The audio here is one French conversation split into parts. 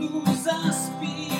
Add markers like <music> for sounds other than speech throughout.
nous inspirer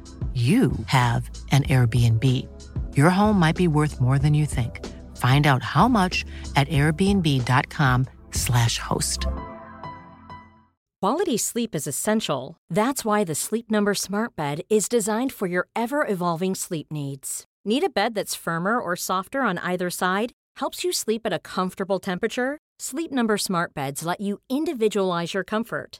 you have an Airbnb. Your home might be worth more than you think. Find out how much at airbnb.com/slash host. Quality sleep is essential. That's why the Sleep Number Smart Bed is designed for your ever evolving sleep needs. Need a bed that's firmer or softer on either side? Helps you sleep at a comfortable temperature? Sleep Number Smart Beds let you individualize your comfort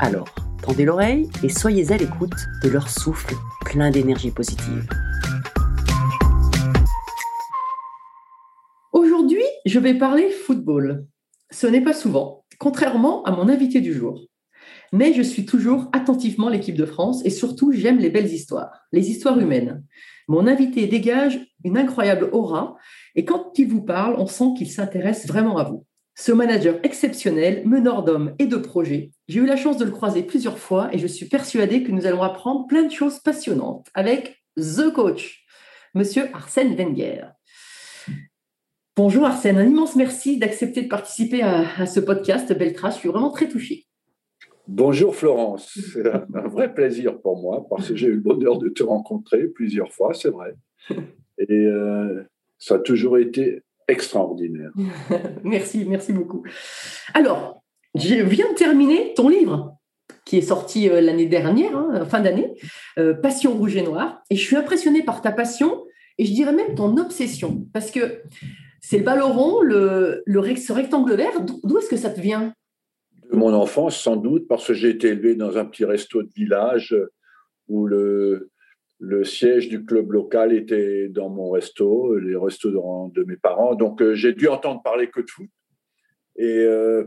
Alors, tendez l'oreille et soyez à l'écoute de leur souffle plein d'énergie positive. Aujourd'hui, je vais parler football. Ce n'est pas souvent, contrairement à mon invité du jour. Mais je suis toujours attentivement l'équipe de France et surtout j'aime les belles histoires, les histoires humaines. Mon invité dégage une incroyable aura et quand il vous parle, on sent qu'il s'intéresse vraiment à vous. Ce manager exceptionnel, meneur d'hommes et de projets, j'ai eu la chance de le croiser plusieurs fois et je suis persuadée que nous allons apprendre plein de choses passionnantes avec The Coach, Monsieur Arsène Wenger. Bonjour Arsène, un immense merci d'accepter de participer à, ce podcast Beltra. Je suis vraiment très touchée. Bonjour Florence, c'est un vrai plaisir pour moi parce que j'ai eu le bonheur de te rencontrer plusieurs fois, c'est vrai. Et euh, ça a toujours été extraordinaire. <laughs> merci, merci beaucoup. Alors, je viens de terminer ton livre qui est sorti euh, l'année dernière, hein, fin d'année, euh, Passion rouge et noire. Et je suis impressionnée par ta passion et je dirais même ton obsession. Parce que c'est le ballon le, le, ce rectangle vert, d'où est-ce que ça te vient? De mon enfance, sans doute, parce que j'ai été élevé dans un petit resto de village où le, le siège du club local était dans mon resto, les restaurants de mes parents. Donc, euh, j'ai dû entendre parler que de foot. Et euh,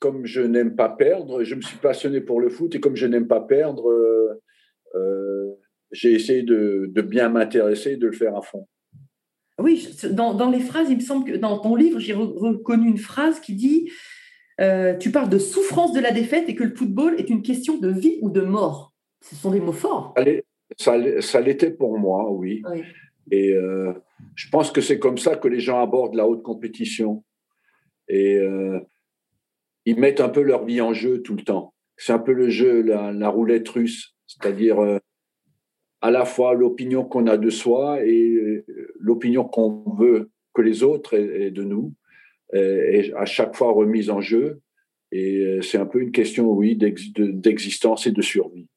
comme je n'aime pas perdre, je me suis passionné pour le foot. Et comme je n'aime pas perdre, euh, j'ai essayé de, bien m'intéresser de le faire à fond. Oui, dans, les phrases, il me semble que dans ton livre, j'ai reconnu une phrase qui dit Tu parles de souffrance de la défaite et que le football est une question de vie ou de mort. Ce sont des mots forts. Allez, ça, l'était pour moi, oui. Et euh, je pense que c'est comme ça que les gens abordent la haute compétition. Et euh, ils mettent un peu leur vie en jeu tout le temps. C'est un peu le jeu, la, roulette russe, c'est-à-dire euh, à la fois l'opinion qu'on a de soi et l'opinion qu'on veut que les autres aient, de nous, est à chaque fois remise en jeu. Et c'est un peu une question, oui, d'existence et de survie.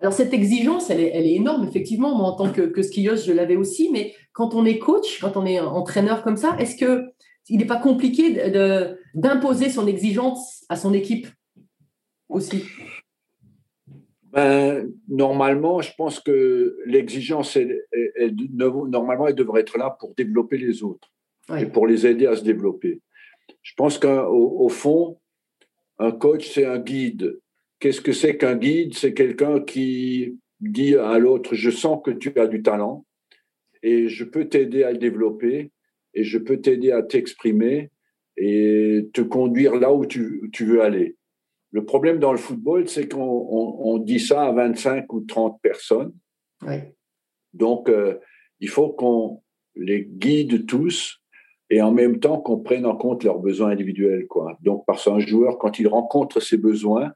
Alors cette exigence, elle est, énorme, effectivement. Moi, en tant que, skieuse, je l'avais aussi. Mais quand on est coach, quand on est entraîneur comme ça, est-ce que il n'est pas compliqué d'imposer son exigence à son équipe aussi? Ben, normalement, je pense que l'exigence, normalement, elle devrait être là pour développer les autres et pour les aider à se développer. Je pense qu'au au fond, Un coach, c'est un guide. Qu'est-ce que c'est qu'un guide? C'est quelqu'un qui dit à l'autre, je sens que tu as du talent et je peux t'aider à le développer et je peux t'aider à t'exprimer et te conduire là où tu, veux aller. Le problème dans le football, c'est qu'on dit ça à 25 ou 30 personnes. Donc, euh, il faut qu'on les guide tous et en même temps qu'on prenne en compte leurs besoins individuels. Quoi. Donc, parce qu'un joueur, quand il rencontre ses besoins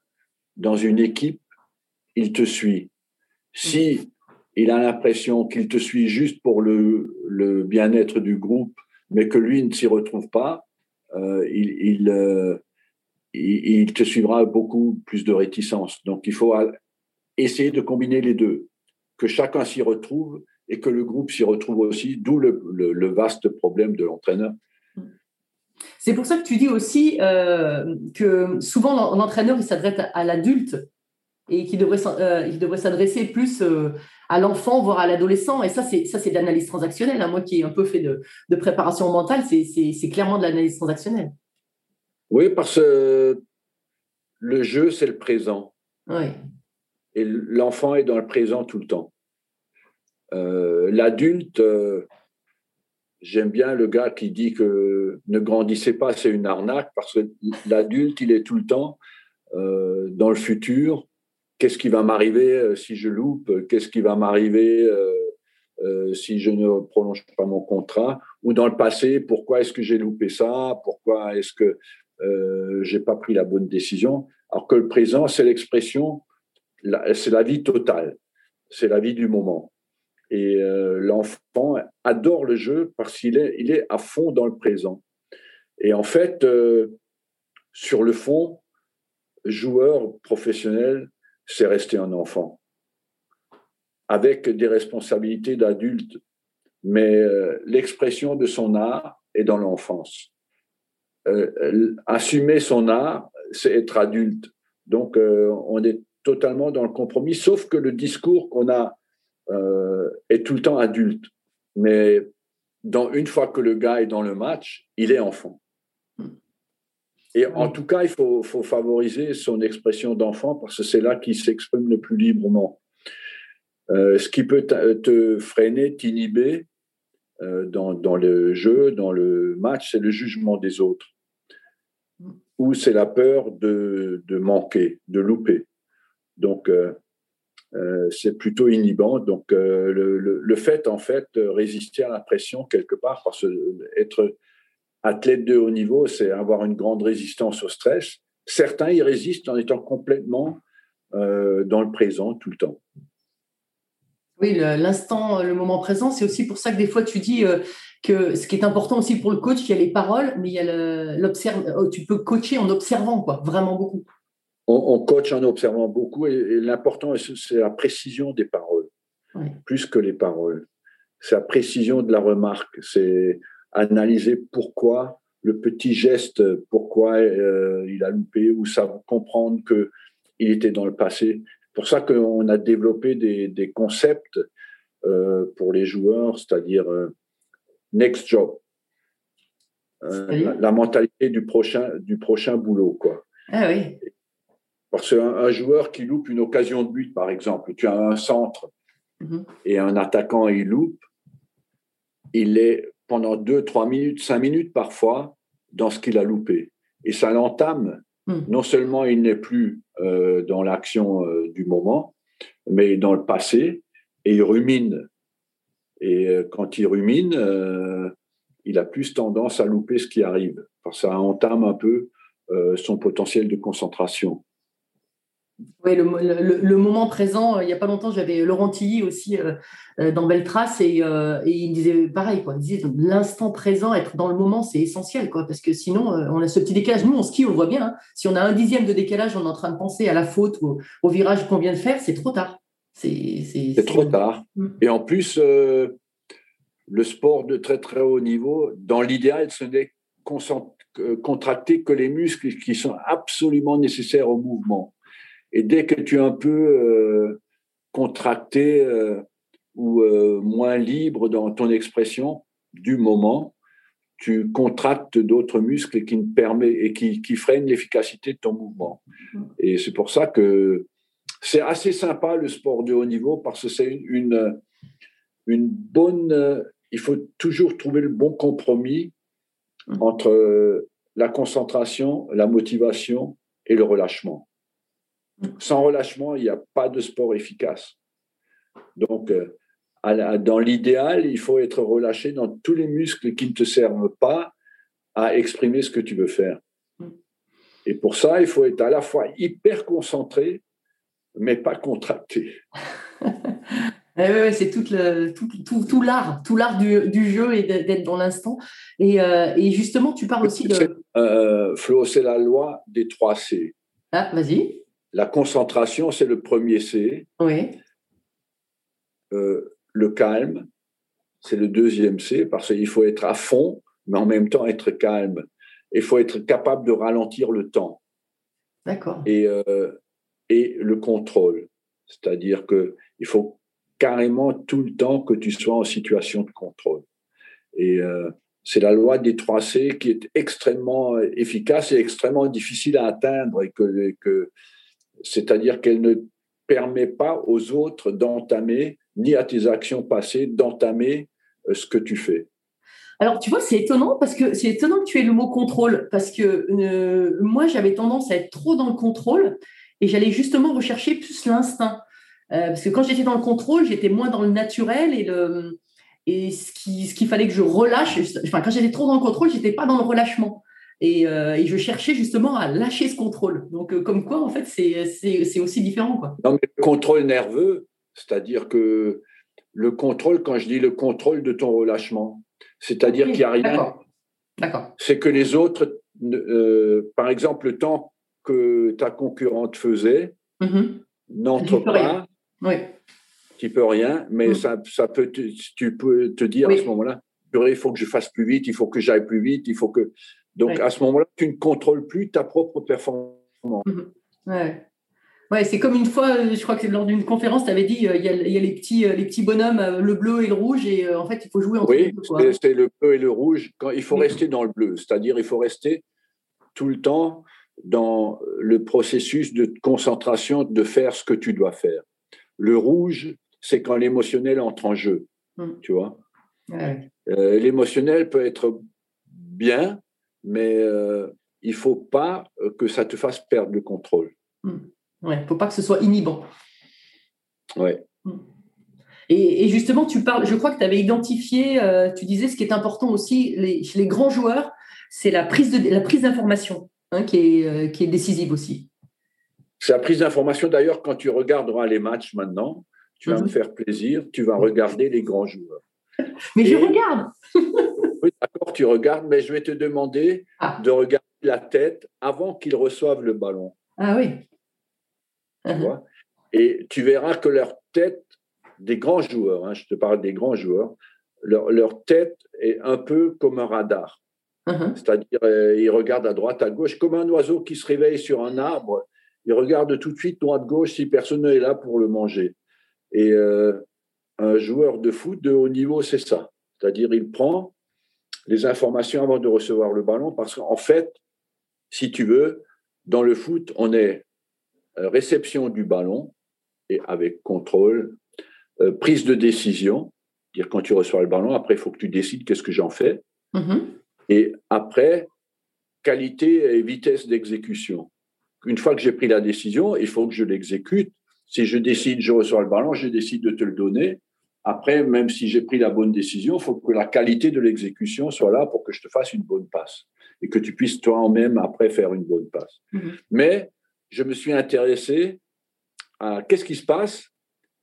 dans une équipe, il te suit. Si il a l'impression qu'il te suit juste pour le, le bien-être du groupe, mais que lui ne s'y retrouve pas, euh, il, euh, il, il, te suivra beaucoup plus de réticence. Donc, il faut essayer de combiner les deux, que chacun s'y retrouve et que le groupe s'y retrouve aussi, d'où le, le, vaste problème de l'entraîneur. C'est pour ça que tu dis aussi euh, que souvent l'entraîneur il s'adresse à l'adulte et qu'il devrait, euh, il devrait s'adresser plus euh, à l'enfant, voire à l'adolescent. Et ça, c'est ça, c'est de l'analyse transactionnelle. Hein. Moi, qui ai un peu fait de, de préparation mentale, c'est clairement de l'analyse transactionnelle. Oui, parce que le jeu, c'est le présent. Oui. Et l'enfant est dans le présent tout le temps. L'adulte, j'aime bien le gars qui dit que ne grandissez pas, c'est une arnaque, parce que l'adulte, il est tout le temps dans le futur, qu'est-ce qui va m'arriver euh, si je loupe, qu'est-ce qui va m'arriver euh, euh, si je ne prolonge pas mon contrat, ou dans le passé, pourquoi est-ce que j'ai loupé ça, pourquoi est-ce que euh, j'ai pas pris la bonne décision, alors que le présent, c'est l'expression, c'est la vie totale, c'est la vie du moment. Et l'enfant adore le jeu parce qu'il est, il est à fond dans le présent. Et en fait, sur le fond, joueur professionnel, c'est rester un enfant, avec des responsabilités d'adulte, mais euh, l'expression de son art est dans l'enfance. Euh, assumer son art, c'est être adulte. Donc, euh, on est totalement dans le compromis, sauf que le discours qu'on a est tout le temps adulte. Mais dans, une fois que le gars est dans le match, il est enfant. Et en tout cas, il faut, favoriser son expression d'enfant parce que c'est là qu'il s'exprime le plus librement. Euh, ce qui peut te freiner, t'inhiber euh, dans, le jeu, dans le match, c'est le jugement des autres. Ou c'est la peur de, manquer, de louper. Donc, euh, c'est plutôt inhibant. Donc, le, le, fait, en fait, de résister à la pression quelque part, parce que être athlète de haut niveau, c'est avoir une grande résistance au stress. Certains y résistent en étant complètement euh, dans le présent tout le temps. Oui, l'instant, le moment présent, c'est aussi pour ça que des fois tu dis euh, que ce qui est important aussi pour le coach, il y a les paroles, mais il y a tu peux coacher en observant, quoi, vraiment beaucoup. On, coach en observant beaucoup et, l'important, c'est la précision des paroles, plus que les paroles. C'est la précision de la remarque. C'est analyser pourquoi le petit geste, pourquoi euh, il a loupé, ou ça comprendre que il était dans le passé. Pour ça qu'on a développé des, des concepts euh, pour les joueurs, c'est-à-dire euh, next job, la, mentalité du prochain du prochain boulot, quoi. Ah oui. Parce qu'un un joueur qui loupe une occasion de but, par exemple, tu as un centre mm-hmm. et un attaquant il loupe, il est pendant deux, trois minutes, cinq minutes parfois dans ce qu'il a loupé. Et ça l'entame. Hmm. Non seulement il n'est plus euh, dans l'action euh, du moment, mais dans le passé, et il rumine. Et euh, quand il rumine, il a plus tendance à louper ce qui arrive. Parce que ça entame un peu son potentiel de concentration. Oui, le, moment présent, il n'y a pas longtemps, j'avais Laurent Tilly aussi euh, euh, dans Belle Trace et, euh, et, il disait pareil, quoi. il disait l'instant présent, être dans le moment, c'est essentiel, quoi, parce que sinon, on a ce petit décalage. Nous, on skie, on le voit bien. Hein. Si on a un dixième de décalage, on est en train de penser à la faute ou au, virage qu'on vient de faire, c'est trop tard. C'est trop tard. Mm. Et en plus, le sport de très très haut niveau, dans l'idéal, ce n'est contracter que les muscles qui sont absolument nécessaires au mouvement. Et dès que tu es un peu euh, contracté euh, ou euh, moins libre dans ton expression du moment, tu contractes d'autres muscles et qui, ne permet, et qui, qui freinent l'efficacité de ton mouvement. Mm. Et c'est pour ça que c'est assez sympa le sport de haut niveau parce que c'est une, une bonne. Il faut toujours trouver le bon compromis mm. entre la concentration, la motivation et le relâchement. Sans relâchement, il n'y a pas de sport efficace. Donc, euh, dans l'idéal, il faut être relâché dans tous les muscles qui ne te servent pas à exprimer ce que tu veux faire. Mm. Et pour ça, il faut être à la fois hyper concentré, mais pas contracté. <laughs> Eh c'est tout, tout, tout, l'art, tout l'art du, du, jeu et d'être dans l'instant. Et, euh, et, justement, tu parles aussi de. Euh, Flo, c'est la loi des trois C. Ah, vas-y. La concentration, c'est le premier C. Oui. Euh, le calme, c'est le deuxième C, parce qu'il faut être à fond, mais en même temps être calme. Il faut être capable de ralentir le temps. D'accord. Et, euh, et le contrôle. C'est-à-dire qu'il faut carrément tout le temps que tu sois en situation de contrôle. Et euh, c'est la loi des 3 C qui est extrêmement efficace et extrêmement difficile à atteindre. Et que, que, C'est-à-dire qu'elle ne permet pas aux autres d'entamer ni à tes actions passées d'entamer euh, ce que tu fais. Alors, tu vois, c'est étonnant parce que c'est étonnant que tu aies le mot contrôle parce que euh, moi, j'avais tendance à être trop dans le contrôle et j'allais justement rechercher plus l'instinct. Euh, parce que quand j'étais dans le contrôle, j'étais moins dans le naturel et, le, et ce qu'il fallait que je relâche. Enfin, quand j'étais trop dans le contrôle, j'étais pas dans le relâchement. Et, et, je cherchais justement à lâcher ce contrôle. Donc, comme quoi, en fait, c'est aussi différent. Quoi. Non, mais le contrôle nerveux, c'est-à-dire que le contrôle, quand je dis le contrôle de ton relâchement, c'est-à-dire qu'il n'y a rien. D'accord. C'est que les autres, euh, par exemple, le temps que ta concurrente faisait, mm-hmm. n'entre pas. Oui. Tu peux rien, mais mm. ça, ça peut tu peux te dire à ce moment-là, il faut que je fasse plus vite, il faut que j'aille plus vite, il faut que. Donc à ce moment-là, tu ne contrôles plus ta propre performance. Mm-hmm. Ouais. Ouais, c'est comme une fois, euh, je crois que lors d'une conférence, tu avais dit euh, il y, a, les, petits, euh, les petits bonhommes, le bleu et le rouge, et en fait, il faut jouer entre oui, Oui, c'est le bleu et le rouge. Quand, il faut rester dans le bleu, c'est-à-dire il faut rester tout le temps dans le processus de concentration de faire ce que tu dois faire. Le rouge, c'est quand l'émotionnel entre en jeu, hum. tu vois. l'émotionnel peut être bien, mais il ne faut pas que ça te fasse perdre le contrôle. Il ne faut pas que ce soit inhibant. Ouais. Hmm. Et, justement, tu parles, je crois que tu avais identifié, euh, tu disais ce qui est important aussi les, chez les grands joueurs, c'est la prise de la prise d'information hein, qui, est, euh, qui est décisive aussi. C'est la prise d'information. D'ailleurs, quand tu regarderas les matchs maintenant, tu vas me mhm. faire plaisir, tu vas regarder les grands joueurs. Mais je regarde. <laughs> oui, d'accord, tu regardes, mais je vais te demander ah. de regarder la tête avant qu'ils reçoivent le ballon. Ah oui. Uh-huh. Et tu verras que leur tête, des grands joueurs, hein, je te parle des grands joueurs, leur, leur, tête est un peu comme un radar. Uh-huh. C'est-à-dire, euh, ils regardent à droite, à gauche, comme un oiseau qui se réveille sur un arbre. Il regarde tout de suite droite, gauche si personne n'est là pour le manger. Et euh, un joueur de foot de haut niveau, c'est ça. C'est-à-dire, il prend les informations avant de recevoir le ballon parce qu'en fait, si tu veux, dans le foot, on est euh, réception du ballon et avec contrôle, euh, prise de décision, dire quand tu reçois le ballon, après il faut que tu décides qu'est-ce que j'en fais, mm-hmm. et après qualité et vitesse d'exécution. Une fois que j'ai pris la décision, il faut que je l'exécute. Si je décide, je reçois le ballon, je décide de te le donner. Après, même si j'ai pris la bonne décision, il faut que la qualité de l'exécution soit là pour que je te fasse une bonne passe et que tu puisses toi-même après faire une bonne passe. Mm-hmm. Mais je me suis intéressé à qu'est-ce qui se passe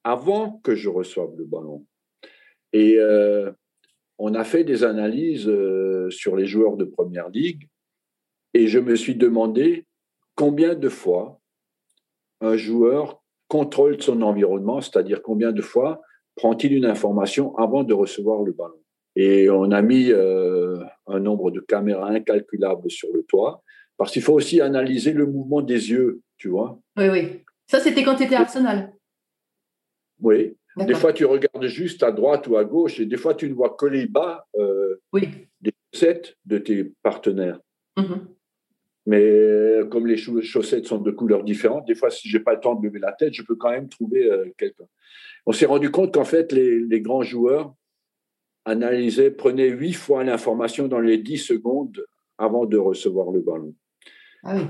avant que je reçoive le ballon. Et euh, on a fait des analyses euh, sur les joueurs de première ligue et je me suis demandé combien de fois un joueur contrôle son environnement, c'est-à-dire combien de fois prend-il une information avant de recevoir le ballon? Et on a mis euh, un nombre de caméras incalculable sur le toit parce qu'il faut aussi analyser le mouvement des yeux, tu vois. Oui, oui. Ça, c'était quand tu étais à Arsenal. Oui. Des fois, tu regardes juste à droite ou à gauche, et des fois, tu ne vois que les bas euh, oui. des chaussettes de tes partenaires. Mhm. Mais euh, comme les chaussettes sont de couleurs différentes, des fois, si j'ai pas le temps de lever la tête, je peux quand même trouver euh, quelqu'un. On s'est rendu compte qu'en fait, les, les, grands joueurs analysaient, prenaient huit fois l'information dans les dix secondes avant de recevoir le ballon. Ah oui.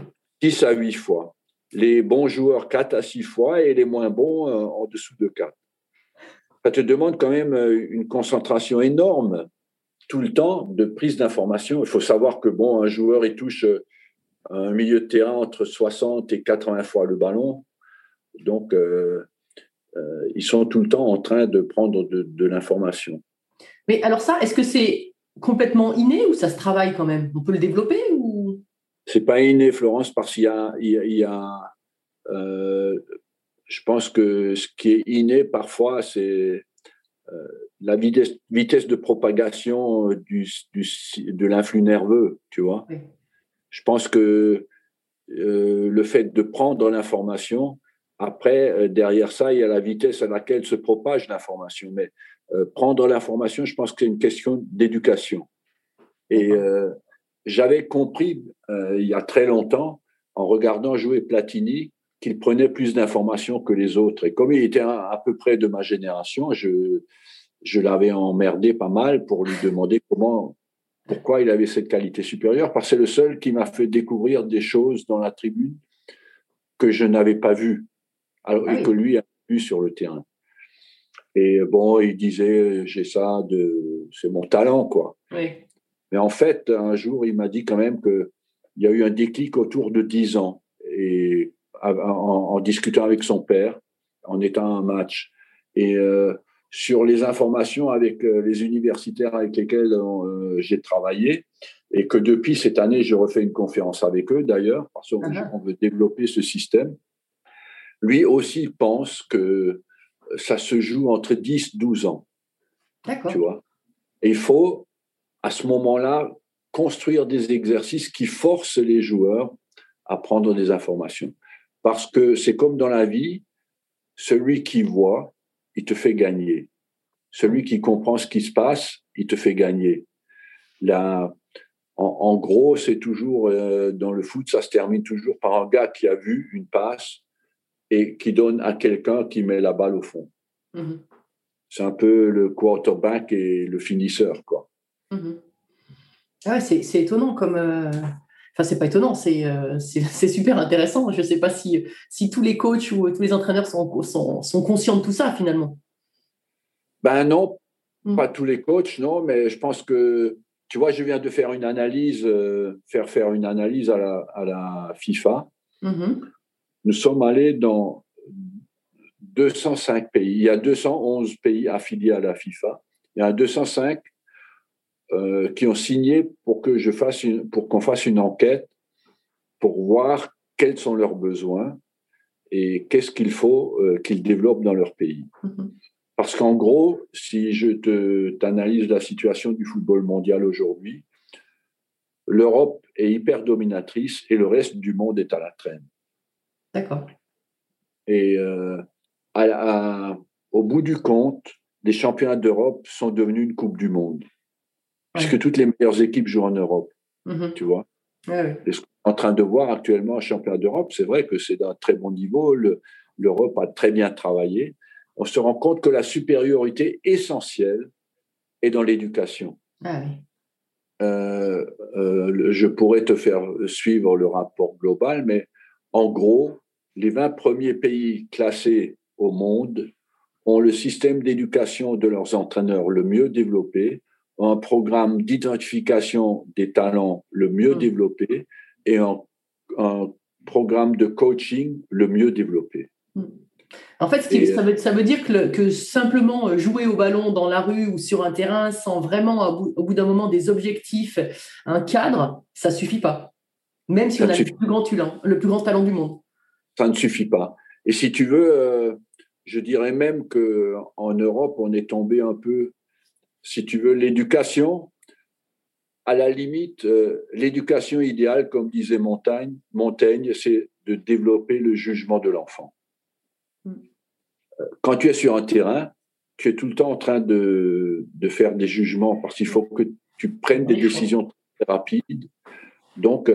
10 à huit fois. Les bons joueurs, quatre à six fois, et les moins bons, euh, en dessous de quatre. Ça te demande quand même une concentration énorme tout le temps de prise d'information. Il faut savoir que bon, un joueur, il touche un milieu de terrain entre 60 et 80 fois le ballon. Donc, euh, euh, ils sont tout le temps en train de prendre de, l'information. Mais alors ça, est-ce que c'est complètement inné ou ça se travaille quand même? On peut le développer ou? C'est pas inné, Florence, parce qu'il y a, il y a, euh, je pense que ce qui est inné parfois, c'est la vitesse, vitesse, de propagation du, du, de l'influx nerveux, tu vois? Oui je pense que euh, le fait de prendre l'information, après, euh, derrière ça, il y a la vitesse à laquelle se propage l'information. Mais euh, prendre l'information, je pense que c'est une question d'éducation. Et j'avais compris il y a très longtemps, en regardant jouer Platini, qu'il prenait plus d'informations que les autres. Et comme il était à, peu près de ma génération, je, je l'avais emmerdé pas mal pour lui demander comment pourquoi il avait cette qualité supérieure Parce que c'est le seul qui m'a fait découvrir des choses dans la tribune que je n'avais pas vues alors, et que lui a vu sur le terrain. Et bon, il disait, j'ai ça, de, c'est mon talent, quoi. Mais en fait, un jour, il m'a dit quand même qu'il y a eu un déclic autour de 10 ans. Et en, en discutant avec son père, en étant un match. Et euh, sur les informations avec euh, les universitaires avec lesquels euh, j'ai travaillé et que depuis cette année, je refais une conférence avec eux d'ailleurs, parce qu'on uh-huh. veut développer ce système. Lui aussi pense que ça se joue entre 10 12 ans. D'accord. Tu vois? Et il faut, à ce moment-là, construire des exercices qui forcent les joueurs à prendre des informations. Parce que c'est comme dans la vie, celui qui voit, il te fait gagner. Celui qui comprend ce qui se passe, il te fait gagner. Là, en, gros, c'est toujours euh, dans le foot, ça se termine toujours par un gars qui a vu une passe et qui donne à quelqu'un qui met la balle au fond. Mm-hmm. C'est un peu le quarterback et le finisseur, quoi. Mm-hmm. Ah c'est étonnant comme. Euh, enfin, c'est pas étonnant, euh, <laughs> c'est super intéressant. Je ne sais pas si, si tous les coachs ou tous les entraîneurs sont, sont, sont conscients de tout ça finalement. Ben non, mm. pas tous les coachs, non, mais je pense que, tu vois, je viens de faire une analyse, euh, faire faire une analyse à la, à la FIFA. Mm-hmm. Nous sommes allés dans 205 pays. Il y a 211 pays affiliés à la FIFA. Il y a 205 euh, qui ont signé pour que je fasse une, pour qu'on fasse une enquête pour voir quels sont leurs besoins et qu'est-ce qu'il faut euh, qu'ils développent dans leur pays. Mm-hmm. Parce qu'en gros, si je te t'analyse la situation du football mondial aujourd'hui, l'Europe est hyper dominatrice et le reste du monde est à la traîne. D'accord. Et euh, au bout du compte, les championnats d'Europe sont devenus une Coupe du Monde. Puisque toutes les meilleures équipes jouent en Europe. Mm-hmm. Tu vois ouais, ce qu'on est en train de voir actuellement un championnat d'Europe, c'est vrai que c'est d'un très bon niveau. L'Europe a très bien travaillé on se rend compte que la supériorité essentielle est dans l'éducation. Ah euh, euh, je pourrais te faire suivre le rapport global, mais en gros, les 20 premiers pays classés au monde ont le système d'éducation de leurs entraîneurs le mieux développé, un programme d'identification des talents le mieux hmm. développé et un, programme de coaching le mieux développé. Hmm. En fait, ça, veut, dire que, simplement euh, jouer au ballon dans la rue ou sur un terrain sans vraiment, au bout, d'un moment, des objectifs, un cadre, ça ne suffit pas. Même si on a le plus, grand talent, le plus grand talent du monde. Ça ne suffit pas. Et si tu veux, euh, je dirais même qu'en Europe, on est tombé un peu, si tu veux, l'éducation, à la limite, euh, l'éducation idéale, comme disait Montaigne, Montaigne c'est de développer le jugement de l'enfant. Quand tu es sur un terrain, tu es tout le temps en train de, de faire des jugements parce qu'il faut que tu prennes des décisions très rapides. Donc,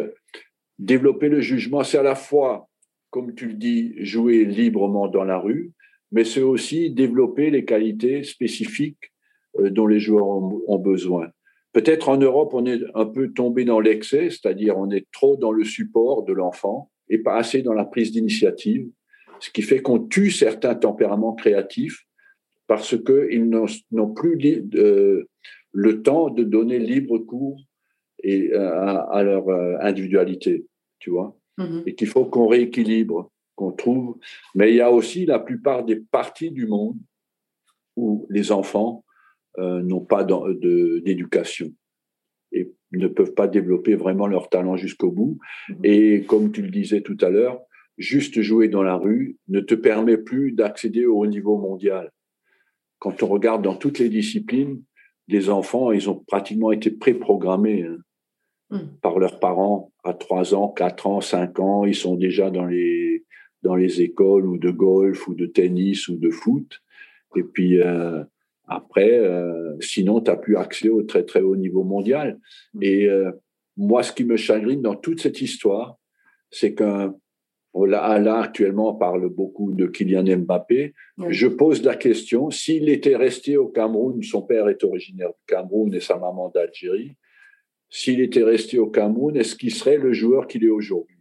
développer le jugement, c'est à la fois, comme tu le dis, jouer librement dans la rue, mais c'est aussi développer les qualités spécifiques euh, dont les joueurs ont, besoin. Peut-être en Europe, on est un peu tombé dans l'excès, c'est-à-dire on est trop dans le support de l'enfant et pas assez dans la prise d'initiative, ce qui fait qu'on tue certains tempéraments créatifs parce qu'ils n'ont plus euh, le temps de donner libre cours et, euh, à, leur individualité, tu vois, mm-hmm. et qu'il faut qu'on rééquilibre, qu'on trouve. Mais il y a aussi la plupart des parties du monde où les enfants euh, n'ont pas d'éducation et ne peuvent pas développer vraiment leur talent jusqu'au bout. Mhm. Et comme tu le disais tout à l'heure, juste jouer dans la rue ne te permet plus d'accéder au haut niveau mondial. Quand on regarde dans toutes les disciplines, les enfants, ils ont pratiquement été préprogrammés hein, mhm. par leurs parents à 3 ans, 4 ans, 5 ans. Ils sont déjà dans les, dans les écoles ou de golf ou de tennis ou de foot. Et puis, euh, après, euh, sinon, tu n'as plus accès au très très haut niveau mondial. Et euh, moi, ce qui me chagrine dans toute cette histoire, c'est que là, là, actuellement, on parle beaucoup de Kylian Mbappé. Je pose la question, s'il était resté au Cameroun, son père est originaire du Cameroun et sa maman d'Algérie, s'il était resté au Cameroun, est-ce qu'il serait le joueur qu'il est aujourd'hui?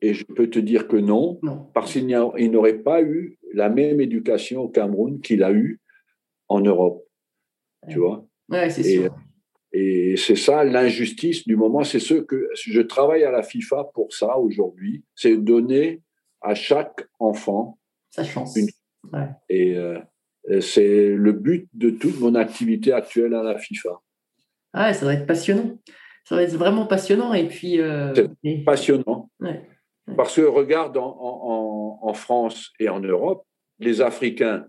Et je peux te dire que non, parce qu'il n'aurait pas eu la même éducation au Cameroun qu'il a eu en Europe. Tu vois Ouais, c'est sûr. Et c'est ça l'injustice du moment. C'est ce que je travaille à la FIFA pour ça aujourd'hui. C'est donner à chaque enfant sa chance. Et euh, c'est le but de toute mon activité actuelle à la FIFA. Ah ça va être passionnant. Ça va être vraiment passionnant. Et puis. Euh, c'est passionnant. Parce que regarde en, France et en Europe, les Africains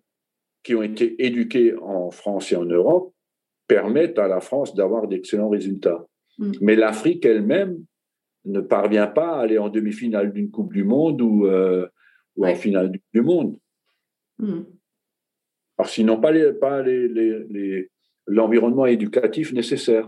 qui ont été éduqués en France et en Europe permettent à la France d'avoir d'excellents résultats. Mm. Mais l'Afrique elle-même ne parvient pas à aller en demi-finale d'une Coupe du Monde ou, euh, en finale du monde. Mm. Parce qu'ils n'ont pas l'environnement éducatif nécessaire.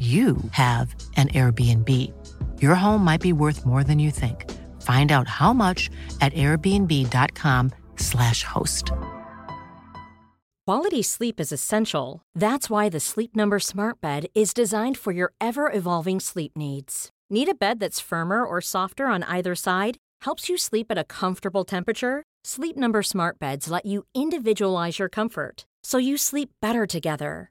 you have an Airbnb. Your home might be worth more than you think. Find out how much at airbnb.com/slash host. Quality sleep is essential. That's why the Sleep Number Smart Bed is designed for your ever evolving sleep needs. Need a bed that's firmer or softer on either side? Helps you sleep at a comfortable temperature? Sleep Number Smart Beds let you individualize your comfort so you sleep better together.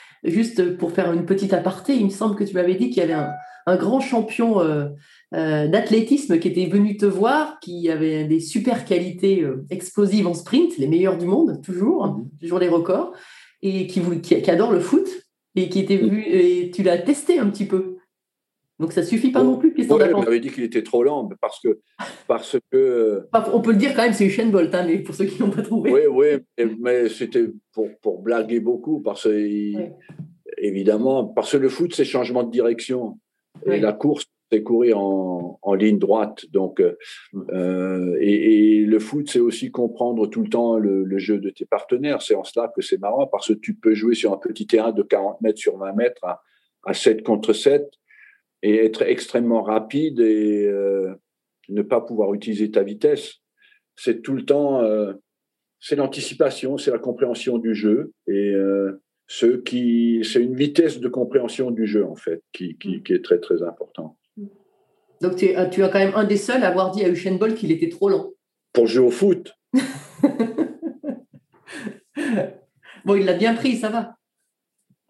Juste pour faire une petite aparté, il me semble que tu m'avais dit qu'il y avait un, grand champion euh, euh, d'athlétisme qui était venu te voir, qui avait des super qualités euh, explosives en sprint, les meilleurs du monde, toujours, mhm. toujours les records, et qui, qui, adore le foot, et qui était venu, et tu l'as testé un petit peu. Donc ça suffit pas non plus. Ouais, on m'avait dit qu'il était trop lent parce que parce que. on peut le dire quand même, c'est Usain Bolt, hein, mais pour ceux qui l'ont pas trouvé. Oui, oui, mais, c'était pour, pour blaguer beaucoup parce que évidemment parce que le foot c'est changement de direction et la course c'est courir en, en, ligne droite donc euh, et, et, le foot c'est aussi comprendre tout le temps le, le jeu de tes partenaires. C'est en cela que c'est marrant parce que tu peux jouer sur un petit terrain de 40 mètres sur 20 mètres à, à 7 contre 7 et être extrêmement rapide et euh, ne pas pouvoir utiliser ta vitesse. C'est tout le temps, euh, c'est l'anticipation, c'est la compréhension du jeu et euh, ce qui, c'est une vitesse de compréhension du jeu, en fait, qui, qui, qui est très, très importante. Donc, tu, as quand même un des seuls à avoir dit à Usain Bolt qu'il était trop lent. Pour jouer au foot. <laughs> bon, il l'a bien pris, ça va.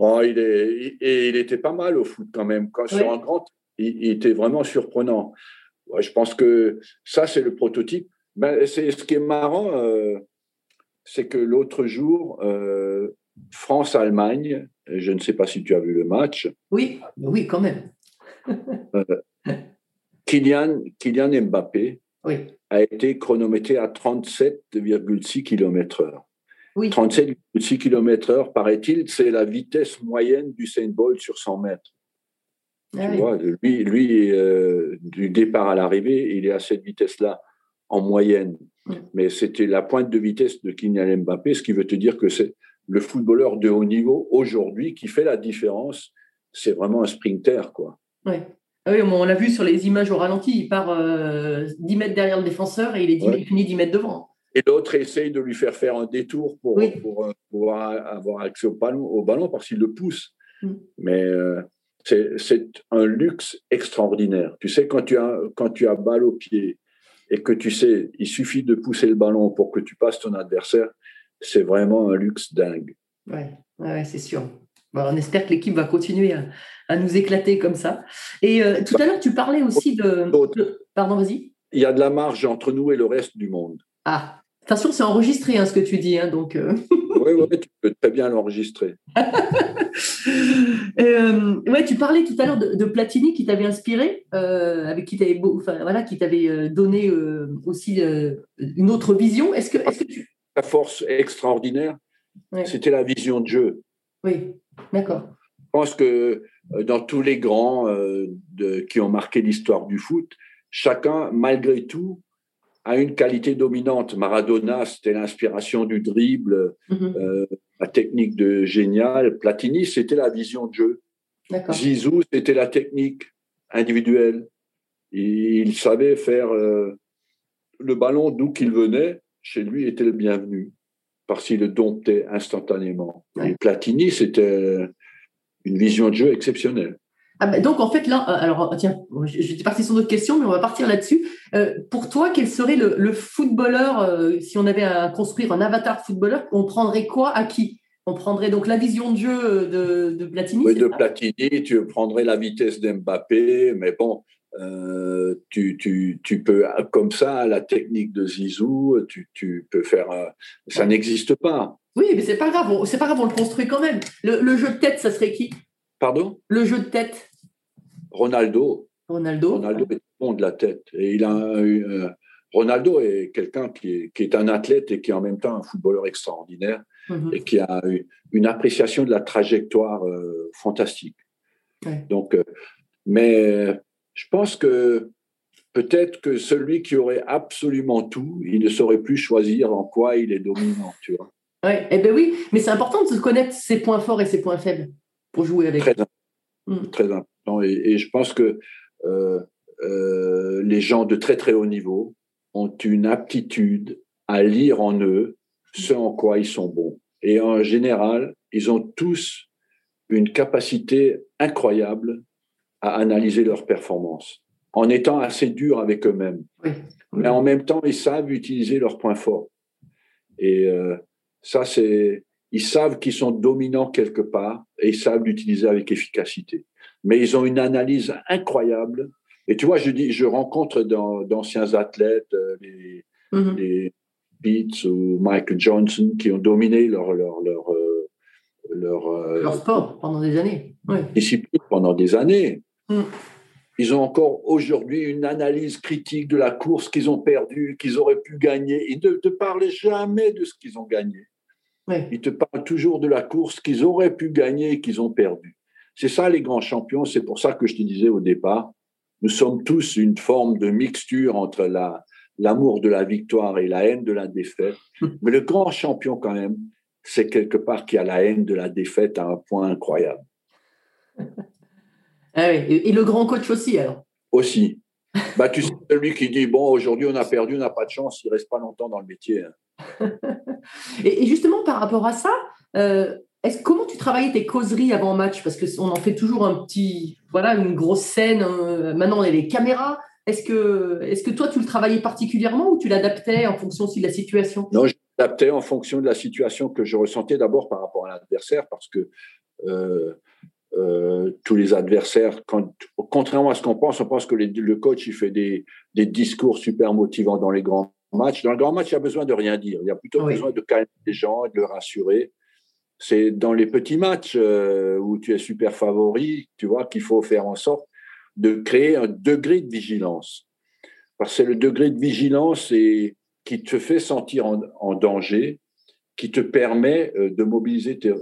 Oh, il est, et il était pas mal au foot quand même. Quand, Sur un grand, il, était vraiment surprenant. je pense que ça, c'est le prototype. Ben, c'est, ce qui est marrant, euh, c'est que l'autre jour, euh, France-Allemagne, je ne sais pas si tu as vu le match. Oui, oui, quand même. Euh, Kylian, Kylian Mbappé a été chronométré à 37,6 km/h. Oui. 37,6 km/h, paraît-il, c'est la vitesse moyenne du Saint Bolt sur 100 mètres. Ah tu vois, lui, lui euh, du départ à l'arrivée, il est à cette vitesse-là en moyenne. Mais c'était la pointe de vitesse de Kylian Mbappé, ce qui veut te dire que c'est le footballeur de haut niveau aujourd'hui qui fait la différence. C'est vraiment un sprinter, quoi. Oui. Ah oui, on l'a vu sur les images au ralenti, il part 10 euh, mètres derrière le défenseur et il est 10 finit 10 mètres devant. Et l'autre essaye de lui faire faire un détour pour, pour, pouvoir euh, avoir accès au ballon, au ballon parce qu'il le pousse. Mm. Mais euh, c'est un luxe extraordinaire. Tu sais, quand tu, as, quand tu as balle au pied et que tu sais, il suffit de pousser le ballon pour que tu passes ton adversaire, c'est vraiment un luxe dingue. Oui, ouais, c'est sûr. on espère que l'équipe va continuer à, à nous éclater comme ça. Et euh, tout à l'heure, tu parlais aussi de, Pardon, vas-y. Il y a de la marge entre nous et le reste du monde. Ah, de toute façon, c'est enregistré hein, ce que tu dis. Hein, donc, euh. oui, oui, tu peux très bien l'enregistrer. <laughs> euh, ouais, tu parlais tout à l'heure de, Platini qui t'avait inspiré, euh, avec qui t'avais, enfin, voilà, qui t'avait donné aussi une autre vision. Est-ce que, est que tu... La force extraordinaire, c'était la vision de jeu. Oui, d'accord. Je pense que dans tous les grands de, qui ont marqué l'histoire du foot, chacun, malgré tout, a une qualité dominante. Maradona, c'était l'inspiration du dribble, mhm. euh, la technique de génial. Platini, c'était la vision de jeu. Zizou, c'était la technique individuelle. Il savait faire le ballon d'où qu'il venait, chez lui était le bienvenu, parce qu'il le domptait instantanément. Et Platini, c'était une vision de jeu exceptionnelle. Ah bah, donc en fait là, euh, alors tiens, j'étais parti sur d'autres questions, mais on va partir là-dessus. Euh, pour toi, quel serait le, footballeur, euh, si on avait à construire un avatar footballeur, on prendrait quoi à qui? On prendrait donc la vision de jeu de, de Platini Oui, de Platini, tu prendrais la vitesse d'Mbappé, mais bon, tu, tu, tu, peux, comme ça, la technique de Zizou, tu, tu peux faire. ça n'existe pas. Oui, mais c'est pas grave, c'est pas grave, on le construit quand même. Le, jeu de tête, ça serait qui? Pardon? Le jeu de tête. Ronaldo. Ronaldo. Ronaldo est bon de la tête. Et il a euh, Ronaldo est quelqu'un qui est, un athlète et qui est en même temps un footballeur extraordinaire mhm. et qui a une appréciation de la trajectoire euh, fantastique. Donc, euh, mais je pense que peut-être que celui qui aurait absolument tout, il ne saurait plus choisir en quoi il est dominant, tu vois. Ouais, eh ben oui, mais c'est important de se connaître ses points forts et ses points faibles pour jouer avec. Très, mm. très important. Et, je pense que euh, euh, les gens de très très haut niveau ont une aptitude à lire en eux ce en quoi ils sont bons. Et en général, ils ont tous une capacité incroyable à analyser leurs performances en étant assez durs avec eux-mêmes. Mais en même temps, ils savent utiliser leurs points forts. Et euh, ça, c'est, ils savent qu'ils sont dominants quelque part et ils savent l'utiliser avec efficacité. Mais ils ont une analyse incroyable. Et tu vois, je dis, je rencontre d'anciens athlètes, euh, les, mm-hmm. les, Beats ou Michael Johnson, qui ont dominé leur leur leur euh, leur, euh, leur sport pendant des années. Discipline pendant des années. Mm. Ils ont encore aujourd'hui une analyse critique de la course qu'ils ont perdue, qu'ils auraient pu gagner. Ils ne te parlent jamais de ce qu'ils ont gagné. Ils te parlent toujours de la course qu'ils auraient pu gagner et qu'ils ont perdu. C'est ça les grands champions. C'est pour ça que je te disais au départ, nous sommes tous une forme de mixture entre la, l'amour de la victoire et la haine de la défaite. Mais le grand champion quand même, c'est quelque part qui a la haine de la défaite à un point incroyable. <laughs> Ah et le grand coach aussi alors? Aussi. Bah, tu sais, celui qui dit bon, aujourd'hui on a perdu, on n'a pas de chance, il reste pas longtemps dans le métier. Hein. <laughs> et, justement, par rapport à ça, euh, comment tu travaillais tes causeries avant match? Parce qu'on en fait toujours un petit, voilà, une grosse scène. maintenant, on a les caméras. Est-ce que, est que toi, tu le travaillais particulièrement ou tu l'adaptais en fonction aussi de la situation? Non, je l'adaptais en fonction de la situation que je ressentais d'abord par rapport à l'adversaire, parce que euh, euh, tous les adversaires, contrairement à ce qu'on pense, on pense que le coach il fait des, discours super motivants dans les grands matchs. Dans le grand match, il y a besoin de rien dire. Il y a plutôt besoin de calmer les gens, de les rassurer. C'est dans les petits matchs euh, où tu es super favori, tu vois, qu'il faut faire en sorte de créer un degré de vigilance. Parce que c'est le degré de vigilance et, qui te fait sentir en, danger, qui te permet euh, de mobiliser tes,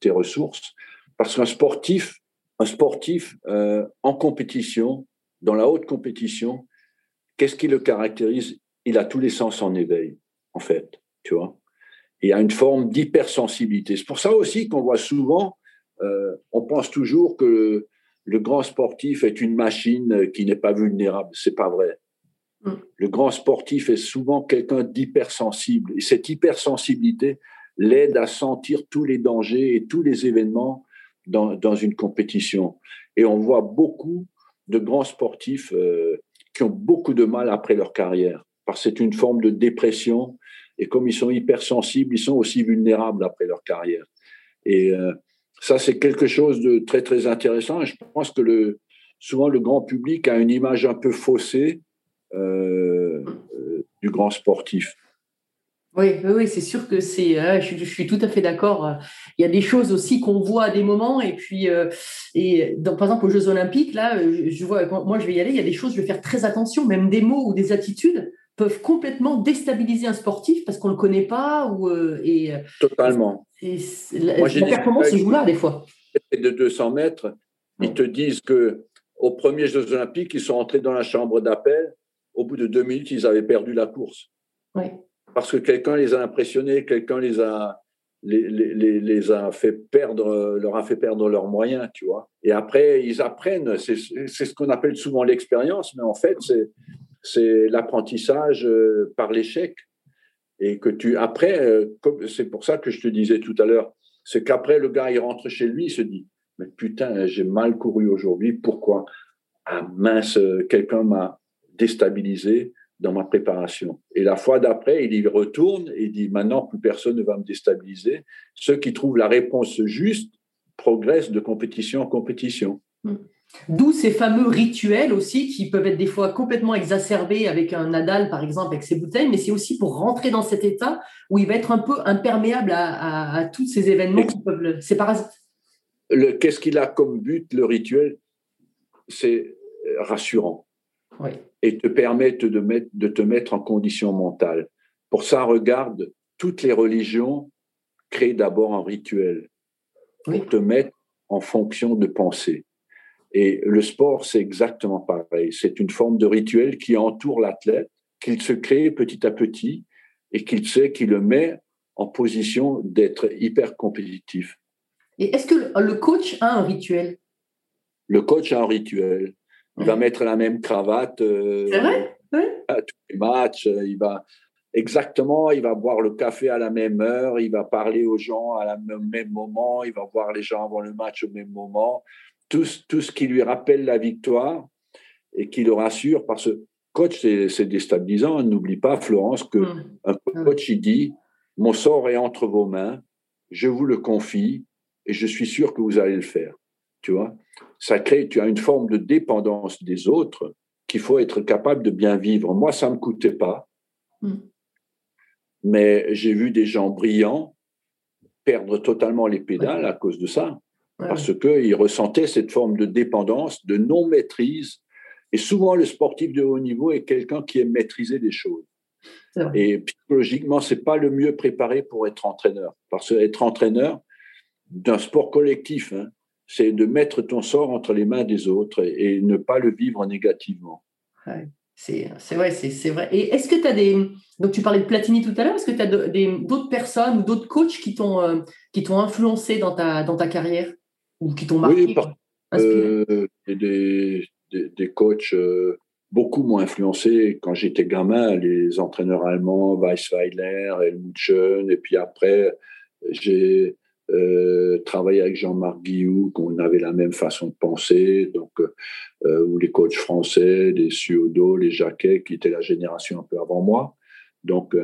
tes, ressources. Parce qu'un sportif, un sportif euh, en compétition, dans la haute compétition, qu'est-ce qui le caractérise Il a tous les sens en éveil, en fait, tu vois il y a une forme d'hypersensibilité. C'est pour ça aussi qu'on voit souvent, euh, on pense toujours que le, grand sportif est une machine qui n'est pas vulnérable. C'est pas vrai. Mm. Le grand sportif est souvent quelqu'un d'hypersensible. Et cette hypersensibilité l'aide à sentir tous les dangers et tous les événements dans, dans une compétition. Et on voit beaucoup de grands sportifs euh, qui ont beaucoup de mal après leur carrière, parce que c'est une forme de dépression et comme ils sont hypersensibles, ils sont aussi vulnérables après leur carrière. Et euh, ça, c'est quelque chose de très, très intéressant. Je pense que le, souvent, le grand public a une image un peu faussée euh, euh, du grand sportif. Oui, oui, c'est sûr que c'est. je, suis tout à fait d'accord. Il y a des choses aussi qu'on voit à des moments, et puis, et par exemple aux Jeux Olympiques, là, je vois, moi je vais y aller. Il y a des choses, je vais faire très attention, même des mots ou des attitudes peuvent complètement déstabiliser un sportif parce qu'on ne le connaît pas. Ou, euh, et, euh, Totalement. Et la, Moi, la performance se joue là, des fois. De 200 mètres, ils te disent que aux premiers Jeux Olympiques, ils sont entrés dans la chambre d'appel. Au bout de deux minutes, ils avaient perdu la course. Parce que quelqu'un les a impressionnés, quelqu'un les a, les, les, les, a fait perdre, leur a fait perdre leurs moyens, tu vois. Et après, ils apprennent. C'est ce qu'on appelle souvent l'expérience, mais en fait, c'est c'est l'apprentissage euh, par l'échec. Et que tu, après, euh, c'est pour ça que je te disais tout à l'heure, c'est qu'après, le gars, il rentre chez lui, il se dit, mais putain, j'ai mal couru aujourd'hui, pourquoi? Ah mince, quelqu'un m'a déstabilisé dans ma préparation. Et la fois d'après, il y retourne et dit, maintenant, plus personne ne va me déstabiliser. Ceux qui trouvent la réponse juste progressent de compétition en compétition. Mmh. D'où ces fameux rituels aussi qui peuvent être des fois complètement exacerbés avec un Nadal, par exemple, avec ses bouteilles, mais c'est aussi pour rentrer dans cet état où il va être un peu imperméable à, tous ces événements qui peuvent le. C'est parasite. Qu'est-ce qu'il a comme but, le rituel? C'est rassurant. Et te permettre de, mettre, de te mettre en condition mentale. Pour ça, regarde, toutes les religions créent d'abord un rituel pour te mettre en fonction de pensée. Et le sport, c'est exactement pareil. C'est une forme de rituel qui entoure l'athlète, qu'il se crée petit à petit et qu'il sait qu'il le met en position d'être hyper compétitif. Et est-ce que le coach a un rituel? Le coach a un rituel. Il va mettre la même cravate euh, à tous les matchs. Il va exactement, il va boire le café à la même heure, il va parler aux gens à la même moment, il va voir les gens avant le match au même moment tout, tout ce qui lui rappelle la victoire et qui le rassure, parce que coach, c'est déstabilisant. N'oublie pas, Florence, que mmh. un coach, il dit, mon sort est entre vos mains, je vous le confie et je suis sûr que vous allez le faire. Tu vois, ça crée, tu as une forme de dépendance des autres qu'il faut être capable de bien vivre. Moi, ça ne me coûtait pas, mmh. mais j'ai vu des gens brillants perdre totalement les pédales à cause de ça parce qu'ils ressentaient cette forme de dépendance, de non-maîtrise. Et souvent, le sportif de haut niveau est quelqu'un qui aime maîtriser des choses. Et psychologiquement, c'est pas le mieux préparé pour être entraîneur. Parce que être entraîneur d'un sport collectif, hein, c'est de mettre ton sort entre les mains des autres et, ne pas le vivre négativement. C'est vrai, c'est vrai. Et est-ce que tu as des. Donc, tu parlais de Platini tout à l'heure. Est-ce que tu as d'autres personnes ou d'autres coachs qui t'ont euh, influencé dans ta, dans ta carrière? Ou qui t'ont marqué Oui, euh, des, des, des, coachs euh, beaucoup moins influencés. Quand j'étais gamin, les entraîneurs allemands, Weissweiler, Helmut Schön, et puis après, j'ai euh, travailler avec Jean-Marc Guillou, qu'on avait la même façon de penser, donc, euh, ou les coachs français, les Suodo, les Jacquet, qui étaient la génération un peu avant moi. Donc,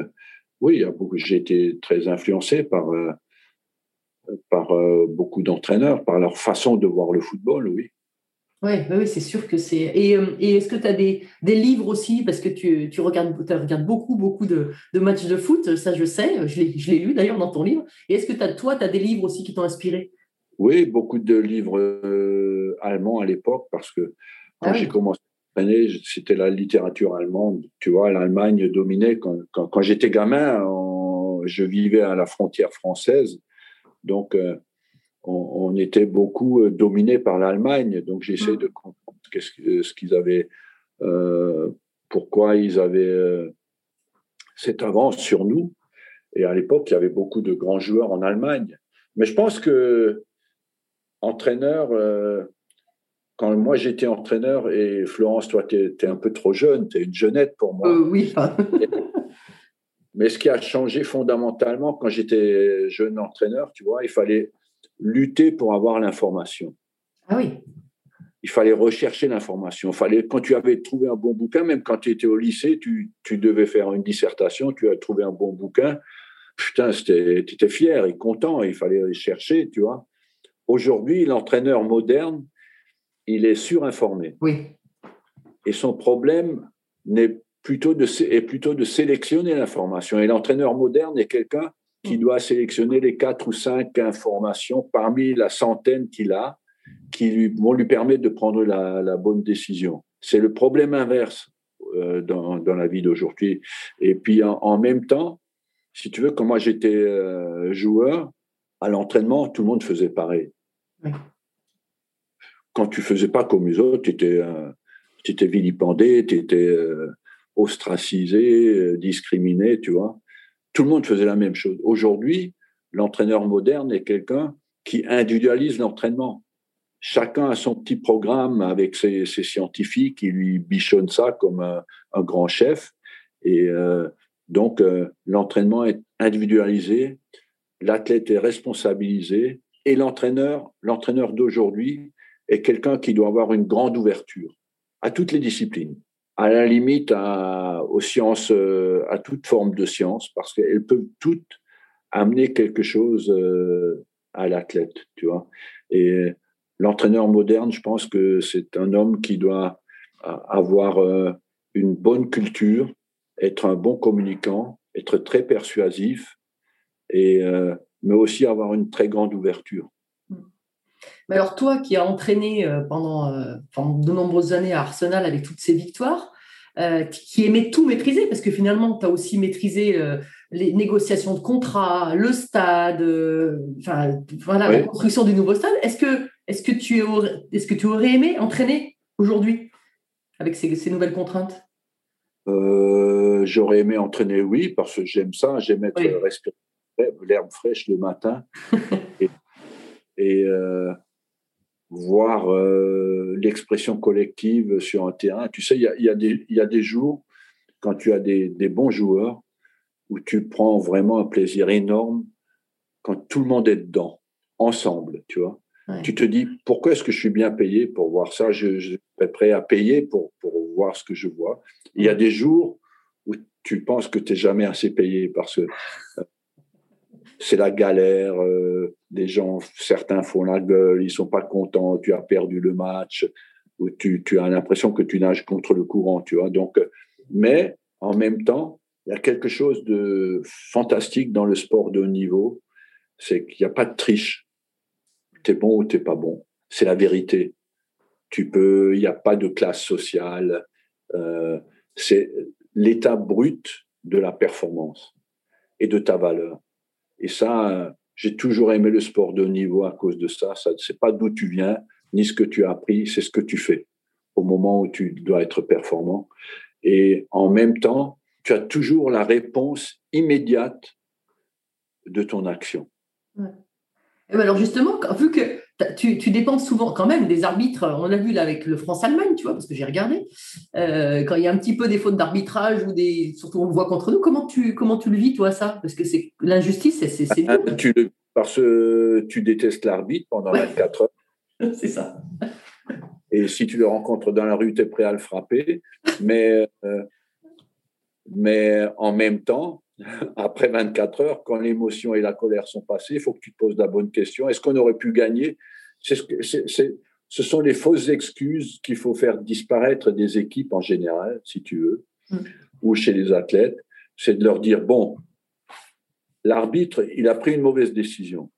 oui, j'ai été très influencé par, par beaucoup d'entraîneurs, par leur façon de voir le football, oui. Ouais, oui, c'est sûr que c'est. Et, euh, est-ce que tu as des, livres aussi? Parce que tu, regardes, regardes beaucoup, beaucoup de, matchs de foot, ça je sais, je l'ai lu d'ailleurs dans ton livre. Et est-ce que as, toi, tu as des livres aussi qui t'ont inspiré? Oui, beaucoup de livres euh, allemands à l'époque, parce que quand ah j'ai commencé à c'était la littérature allemande. Tu vois, l'Allemagne dominait. Quand, j'étais gamin, je vivais à la frontière française. Donc, euh, on, était beaucoup euh, dominé par l'Allemagne. Donc j'essaie mm. de comprendre ce qu'ils avaient, euh, pourquoi ils avaient euh, cette avance sur nous. Et à l'époque, il y avait beaucoup de grands joueurs en Allemagne. Mais je pense que entraîneur, quand moi j'étais entraîneur, et Florence, toi, tu es, un peu trop jeune, tu es une jeunette pour moi. oui. Mais ce qui a changé fondamentalement quand j'étais jeune entraîneur, tu vois, il fallait lutter pour avoir l'information. Ah oui. Il fallait rechercher l'information. Fallait, quand tu avais trouvé un bon bouquin, même quand tu étais au lycée, tu, devais faire une dissertation, tu as trouvé un bon bouquin. Putain, tu étais fier et content, il fallait aller chercher, tu vois. Aujourd'hui, l'entraîneur moderne, il est surinformé. Oui. Et son problème n'est plutôt de, est plutôt de sélectionner l'information. Et l'entraîneur moderne est quelqu'un qui doit sélectionner les quatre ou cinq informations parmi la centaine qu'il a qui lui, vont lui permettre de prendre la, bonne décision. C'est le problème inverse euh, dans, dans, la vie d'aujourd'hui. Et puis en, même temps, si tu veux, quand moi j'étais euh, joueur, à l'entraînement, tout le monde faisait pareil. Quand tu faisais pas comme les autres, tu étais, euh, étais, vilipendé, tu étais ostracisé, discriminé, tu vois. Tout le monde faisait la même chose. Aujourd'hui, l'entraîneur moderne est quelqu'un qui individualise l'entraînement. Chacun a son petit programme avec ses, scientifiques qui lui bichonnent ça comme un, grand chef. Et euh, donc, euh, l'entraînement est individualisé, l'athlète est responsabilisé, et l'entraîneur, l'entraîneur d'aujourd'hui est quelqu'un qui doit avoir une grande ouverture à toutes les disciplines à la limite à, aux sciences, euh, à toute forme de science, parce qu'elles peuvent toutes amener quelque chose euh, à l'athlète, tu vois. Et l'entraîneur moderne, je pense que c'est un homme qui doit avoir euh, une bonne culture, être un bon communicant, être très persuasif, et, mais aussi avoir une très grande ouverture. Mais alors toi qui as entraîné euh, pendant, euh, pendant, de nombreuses années à Arsenal avec toutes ces victoires, euh, qui aimait tout maîtriser, parce que finalement, tu as aussi maîtrisé les négociations de contrats, le stade, enfin, voilà, la construction du nouveau stade. Est-ce que, est que, tu aurais, est-ce que tu aurais aimé entraîner aujourd'hui avec ces, ces nouvelles contraintes? J'aurais aimé entraîner, oui, parce que j'aime ça, j'aime être l'herbe fraîche le matin. et, <laughs> et voir euh, l'expression collective sur un terrain. Tu sais, il y a, y, a y a, des jours, quand tu as des, des, bons joueurs, où tu prends vraiment un plaisir énorme quand tout le monde est dedans, ensemble, tu vois. Tu te dis, pourquoi est-ce que je suis bien payé pour voir ça? Je, je, suis prêt à payer pour, pour voir ce que je vois. Il y a des jours où tu penses que tu n'es jamais assez payé parce que euh, c'est la galère. Euh, gens, certains font la gueule, ils sont pas contents, tu as perdu le match, ou tu, tu as l'impression que tu nages contre le courant, tu vois. Donc, mais en même temps, il y a quelque chose de fantastique dans le sport de haut niveau, c'est qu'il n'y a pas de triche. Tu es bon ou tu pas bon. C'est la vérité. Tu peux, il n'y a pas de classe sociale. Euh, c'est l'état brut de la performance et de ta valeur. Et ça, j'ai toujours aimé le sport de niveau à cause de ça. Ça, c'est pas d'où tu viens, ni ce que tu as appris, c'est ce que tu fais au moment où tu dois être performant. Et en même temps, tu as toujours la réponse immédiate de ton action. Ben alors justement, vu que tu, tu, dépends souvent quand même des arbitres. On l'a vu là avec le France-Allemagne, tu vois, parce que j'ai regardé. Euh, quand il y a un petit peu des fautes d'arbitrage ou des, surtout on le voit contre nous, comment tu, comment tu le vis, toi, ça? Parce que c'est l'injustice, c'est c'est ah, tu Parce que tu détestes l'arbitre pendant 24 heures. <laughs> c'est ça. Et si tu le rencontres dans la rue, tu es prêt à le frapper. Mais, euh, mais en même temps, après 24 heures, quand l'émotion et la colère sont passées, il faut que tu te poses la bonne question. Est-ce qu'on aurait pu gagner? Ce, ce sont les fausses excuses qu'il faut faire disparaître des équipes en général, si tu veux, mm. ou chez les athlètes. C'est de leur dire, bon, l'arbitre, il a pris une mauvaise décision.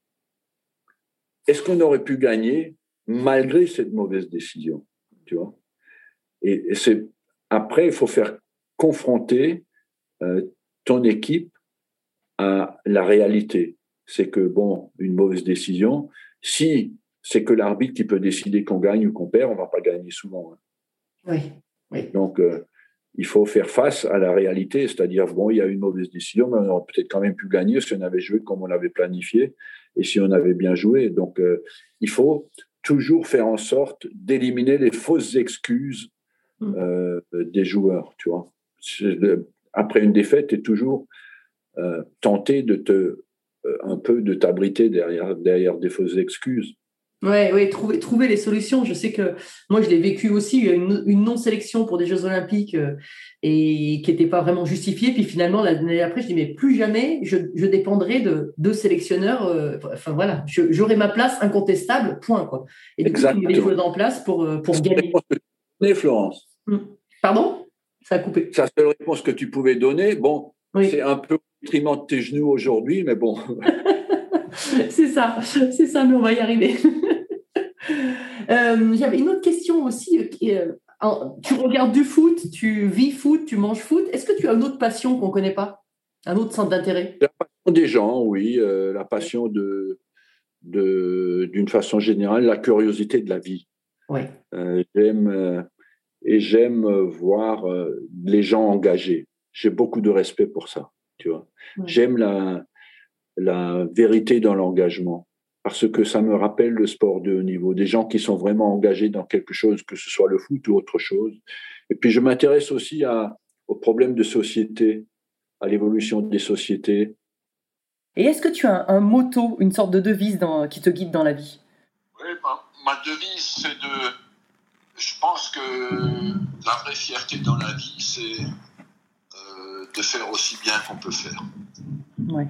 Est-ce qu'on aurait pu gagner malgré cette mauvaise décision? Tu vois? Et, c'est après, il faut faire confronter euh, ton équipe à la réalité. C'est que, bon, une mauvaise décision, si c'est que l'arbitre qui peut décider qu'on gagne ou qu'on perd, on va pas gagner souvent. Hein. Oui, Donc, euh, il faut faire face à la réalité, c'est-à-dire, bon, il y a eu une mauvaise décision, mais on aurait peut-être quand même pu gagner si on avait joué comme on l'avait planifié et si on avait bien joué. Donc, euh, il faut toujours faire en sorte d'éliminer les fausses excuses mmh. euh, des joueurs, tu vois après une défaite, tu es toujours euh, tenté de te euh, un peu de t'abriter derrière, derrière des fausses excuses. Oui, ouais, trouver, trouver les solutions. Je sais que moi, je l'ai vécu aussi, une, une non-sélection pour des Jeux Olympiques euh, et qui n'était pas vraiment justifiée. Puis finalement, l'année après, je dis, mais plus jamais je, je dépendrai de deux sélectionneurs. enfin voilà, j'aurai ma place incontestable, point. Quoi. Et du Exactement. coup, les choses en place pour, pour gagner. <laughs> Florence. Hum. Pardon? Ça a coupé. C'est la seule réponse que tu pouvais donner. Bon, c'est un peu au détriment de tes genoux aujourd'hui, mais bon. <laughs> c'est ça, c'est ça, mais on va y arriver. <laughs> Euh, j'avais une autre question aussi. Euh, tu regardes du foot, tu vis foot, tu manges foot. Est-ce que tu as une autre passion qu'on ne connaît pas? Un autre centre d'intérêt? La passion des gens, oui. Euh, la passion de, d'une façon générale, la curiosité de la vie. Oui. j'aime, et j'aime voir euh, les gens engagés. J'ai beaucoup de respect pour ça, tu vois. J'aime la, la vérité dans l'engagement parce que ça me rappelle le sport de haut niveau, des gens qui sont vraiment engagés dans quelque chose, que ce soit le foot ou autre chose. Et puis je m'intéresse aussi à, aux problèmes de société, à l'évolution des sociétés. Et est-ce que tu as un, motto, une sorte de devise dans, qui te guide dans la vie? Oui, ma devise, c'est de je pense que la vraie fierté dans la vie, c'est euh, de faire aussi bien qu'on peut faire. Ouais.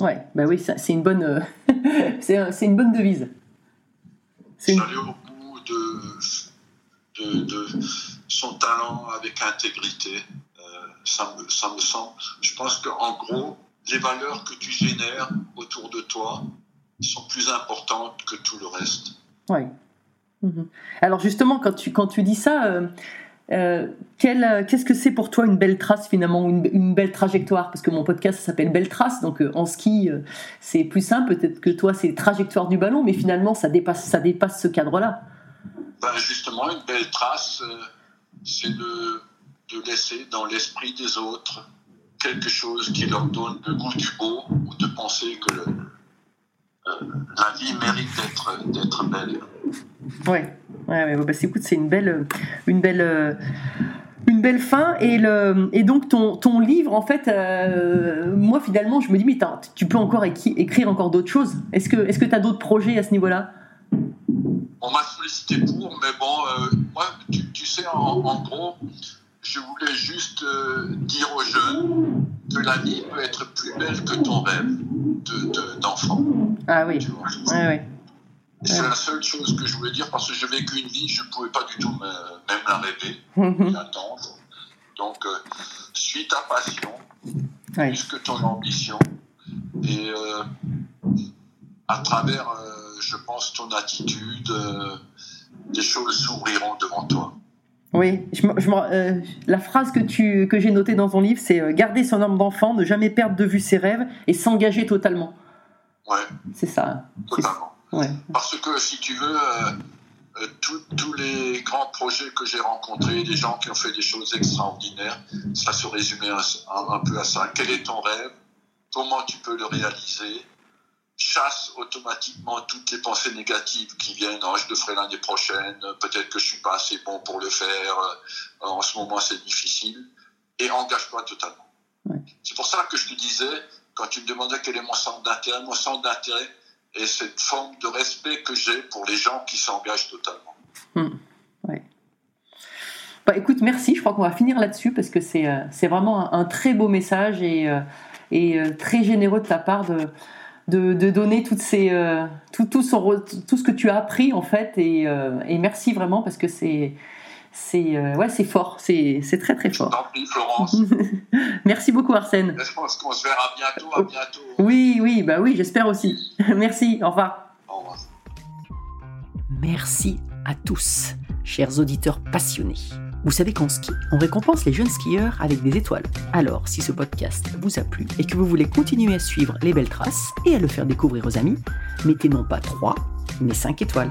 Ouais, bah oui, c'est une bonne, euh, <laughs> c'est une bonne devise. Aller au bout de, de, son talent avec intégrité, euh, ça, me, ça me semble. Je pense qu'en gros, les valeurs que tu génères autour de toi sont plus importantes que tout le reste. Ouais. Mhm. Alors justement, quand tu, quand dis ça, euh, euh, qu'est-ce que c'est pour toi une belle trace finalement, une, belle trajectoire? Parce que mon podcast s'appelle Belle Trace, donc euh, en ski c'est plus simple. Peut-être que toi c'est trajectoire du ballon, mais finalement ça dépasse, ça dépasse ce cadre-là. Ben justement, une belle trace, c'est de, laisser dans l'esprit des autres quelque chose qui leur donne le goût du beau ou de penser que la vie mérite d'être belle. Ouais, ouais, bah, écoute, c'est une belle, une belle, une belle fin. Et, le, et donc ton, ton livre, en fait, euh, moi finalement, je me dis, mais tu peux encore écrire encore d'autres choses. Est-ce que tu est as d'autres projets à ce niveau-là? On m'a sollicité pour, mais bon, euh, moi, tu, sais, en, gros, je voulais juste euh, dire aux jeunes que la vie peut être plus belle que ton rêve d'enfant. ah oui. C'est la seule chose que je voulais dire parce que j'ai vécu une vie, je ne pouvais pas du tout même la rêver, <laughs> l'attendre. Donc, euh, suis ta passion, plus que ton ambition. Et euh, à travers, euh, je pense, ton attitude, des choses s'ouvriront devant toi. Oui, je, la phrase que, tu, que j'ai notée dans ton livre, c'est garder son âme d'enfant, ne jamais perdre de vue ses rêves et s'engager totalement. Ouais. C'est ça. Totalement. Parce que si tu veux, euh, euh, tous les grands projets que j'ai rencontrés, des gens qui ont fait des choses extraordinaires, ça se résumait un, peu à ça. Quel est ton rêve? Comment tu peux le réaliser? Chasse automatiquement toutes les pensées négatives qui viennent. Oh, je le ferai l'année prochaine. Peut-être que je suis pas assez bon pour le faire. Euh, en ce moment, c'est difficile. Et engage-toi totalement. C'est pour ça que je te disais, quand tu me demandais quel est mon centre d'intérêt, mon centre d'intérêt est cette forme de respect que j'ai pour les gens qui s'engagent totalement. Hmm. Bah, écoute, merci. Je crois qu'on va finir là-dessus parce que c'est euh, vraiment un, très beau message et, euh, et euh, très généreux de ta part de, de, donner toutes ces, tout, tout, tout, ce que tu as appris en fait. Et, et merci vraiment parce que c'est c'est ouais, c'est fort, c'est très très fort. Florence. <laughs> Merci beaucoup Arsène. Je pense qu'on se verra bientôt, à bientôt. Oui, oui, bah oui, j'espère aussi. <laughs> Merci, au revoir. Au revoir. Merci à tous, chers auditeurs passionnés. Vous savez qu'en ski, on récompense les jeunes skieurs avec des étoiles. Alors, si ce podcast vous a plu et que vous voulez continuer à suivre les belles traces et à le faire découvrir aux amis, mettez non pas 3, mais 5 étoiles.